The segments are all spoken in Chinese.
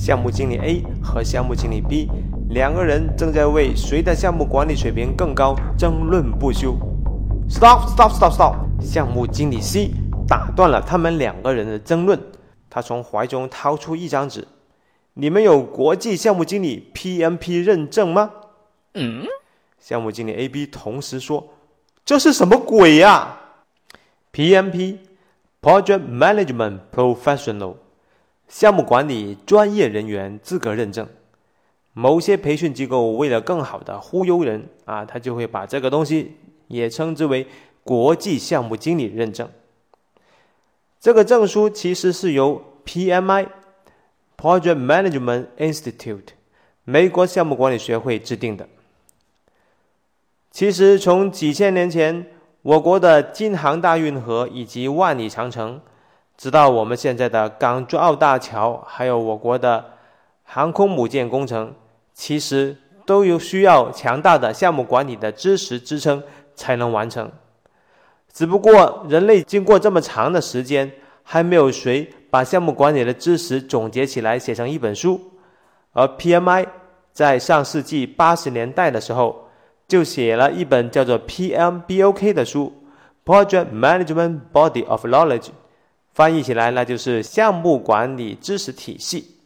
项目经理 A 和项目经理 B 两个人正在为谁的项目管理水平更高争论不休。Stop! Stop! Stop! Stop! 项目经理 C 打断了他们两个人的争论。他从怀中掏出一张纸：“你们有国际项目经理 PMP 认证吗？”嗯。项目经理 A、B 同时说：“这是什么鬼呀？”PMP，Project Management Professional。项目管理专业人员资格认证，某些培训机构为了更好的忽悠人啊，他就会把这个东西也称之为国际项目经理认证。这个证书其实是由 PMI（Project Management Institute） 美国项目管理学会制定的。其实从几千年前，我国的京杭大运河以及万里长城。直到我们现在的港珠澳大桥，还有我国的航空母舰工程，其实都有需要强大的项目管理的知识支撑才能完成。只不过人类经过这么长的时间，还没有谁把项目管理的知识总结起来写成一本书。而 PMI 在上世纪八十年代的时候，就写了一本叫做 PMBOK 的书，Project Management Body of Knowledge。翻译起来，那就是项目管理知识体系。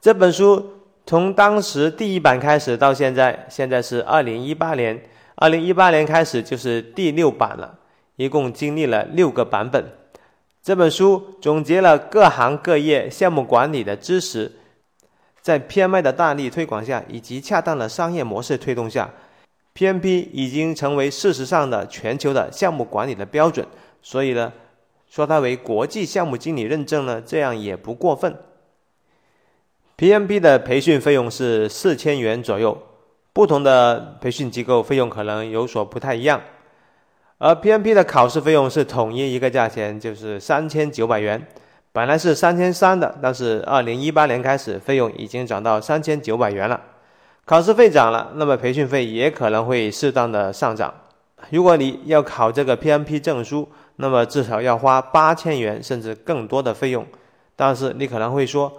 这本书从当时第一版开始到现在，现在是二零一八年，二零一八年开始就是第六版了，一共经历了六个版本。这本书总结了各行各业项目管理的知识，在 PMI 的大力推广下，以及恰当的商业模式推动下，PMP 已经成为事实上的全球的项目管理的标准。所以呢。说它为国际项目经理认证呢，这样也不过分。PMP 的培训费用是四千元左右，不同的培训机构费用可能有所不太一样。而 PMP 的考试费用是统一一个价钱，就是三千九百元。本来是三千三的，但是二零一八年开始，费用已经涨到三千九百元了。考试费涨了，那么培训费也可能会适当的上涨。如果你要考这个 PMP 证书，那么至少要花八千元甚至更多的费用。但是你可能会说，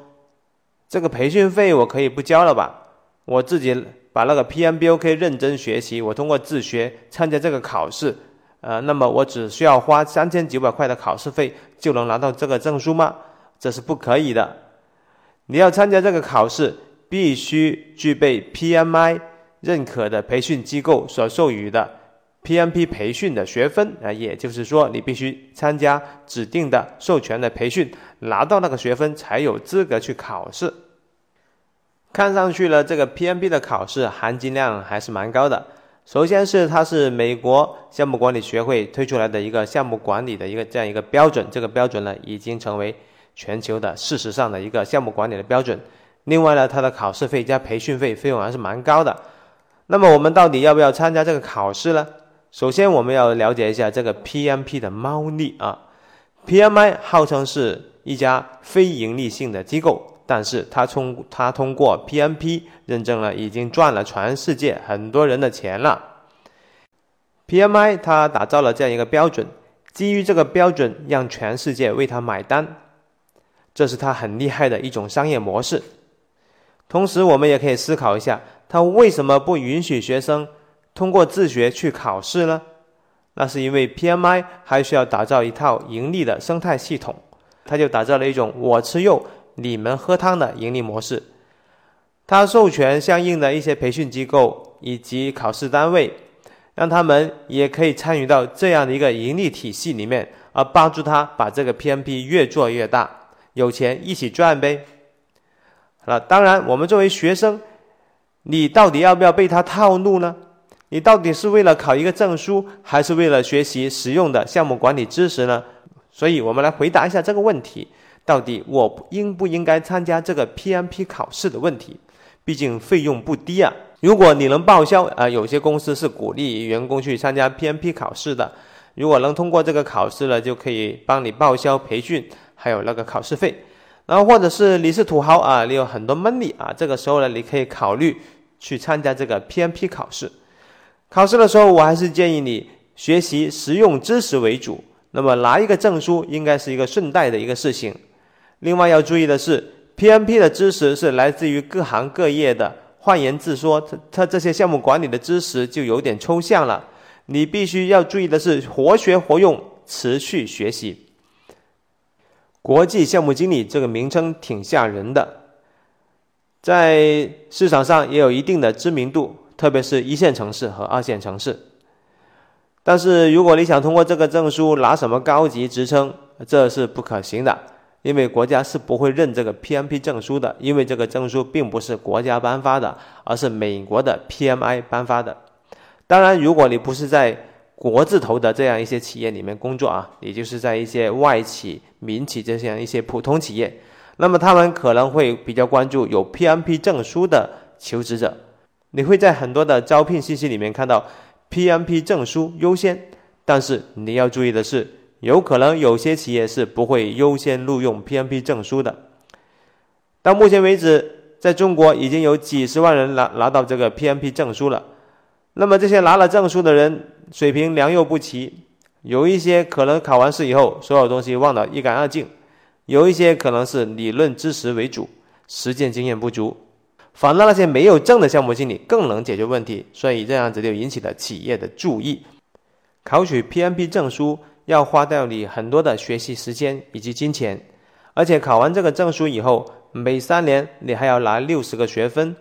这个培训费我可以不交了吧？我自己把那个 PMBOK 认真学习，我通过自学参加这个考试，呃，那么我只需要花三千九百块的考试费就能拿到这个证书吗？这是不可以的。你要参加这个考试，必须具备 PMI 认可的培训机构所授予的。PMP 培训的学分啊，也就是说，你必须参加指定的授权的培训，拿到那个学分才有资格去考试。看上去呢，这个 PMP 的考试含金量还是蛮高的。首先是它是美国项目管理学会推出来的一个项目管理的一个这样一个标准，这个标准呢已经成为全球的事实上的一个项目管理的标准。另外呢，它的考试费加培训费费用还是蛮高的。那么我们到底要不要参加这个考试呢？首先，我们要了解一下这个 PMP 的猫腻啊。PMI 号称是一家非盈利性的机构，但是它通它通过 PMP 认证了，已经赚了全世界很多人的钱了。PMI 它打造了这样一个标准，基于这个标准，让全世界为它买单，这是它很厉害的一种商业模式。同时，我们也可以思考一下，它为什么不允许学生？通过自学去考试呢？那是因为 PMI 还需要打造一套盈利的生态系统，它就打造了一种我吃肉你们喝汤的盈利模式。它授权相应的一些培训机构以及考试单位，让他们也可以参与到这样的一个盈利体系里面，而帮助他把这个 PMP 越做越大，有钱一起赚呗。好了，当然我们作为学生，你到底要不要被他套路呢？你到底是为了考一个证书，还是为了学习实用的项目管理知识呢？所以，我们来回答一下这个问题：到底我应不应该参加这个 PMP 考试的问题？毕竟费用不低啊。如果你能报销啊，有些公司是鼓励员工去参加 PMP 考试的。如果能通过这个考试了，就可以帮你报销培训，还有那个考试费。然后，或者是你是土豪啊，你有很多 money 啊，这个时候呢，你可以考虑去参加这个 PMP 考试。考试的时候，我还是建议你学习实用知识为主。那么拿一个证书应该是一个顺带的一个事情。另外要注意的是 PMP 的知识是来自于各行各业的。换言之说，它它这些项目管理的知识就有点抽象了。你必须要注意的是，活学活用，持续学习。国际项目经理这个名称挺吓人的，在市场上也有一定的知名度，特别是一线城市和二线城市。但是，如果你想通过这个证书拿什么高级职称，这是不可行的。因为国家是不会认这个 PMP 证书的，因为这个证书并不是国家颁发的，而是美国的 PMI 颁发的。当然，如果你不是在国字头的这样一些企业里面工作啊，也就是在一些外企、民企这样一些普通企业，那么他们可能会比较关注有 PMP 证书的求职者。你会在很多的招聘信息里面看到 PMP 证书优先，但是你要注意的是。有可能有些企业是不会优先录用 PMP 证书的。到目前为止，在中国已经有几十万人拿拿到这个 PMP 证书了。那么这些拿了证书的人水平良莠不齐，有一些可能考完试以后所有东西忘得一干二净，有一些可能是理论知识为主，实践经验不足。反倒那些没有证的项目经理更能解决问题，所以这样子就引起了企业的注意。考取 PMP 证书。要花掉你很多的学习时间以及金钱，而且考完这个证书以后，每三年你还要拿六十个学分，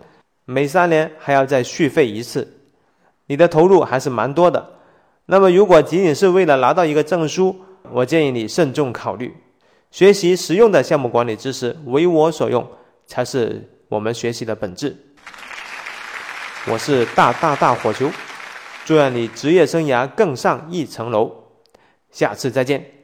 每三年还要再续费一次，你的投入还是蛮多的。那么，如果仅仅是为了拿到一个证书，我建议你慎重考虑，学习实用的项目管理知识，为我所用，才是我们学习的本质。我是大大大火球，祝愿你职业生涯更上一层楼。下次再见。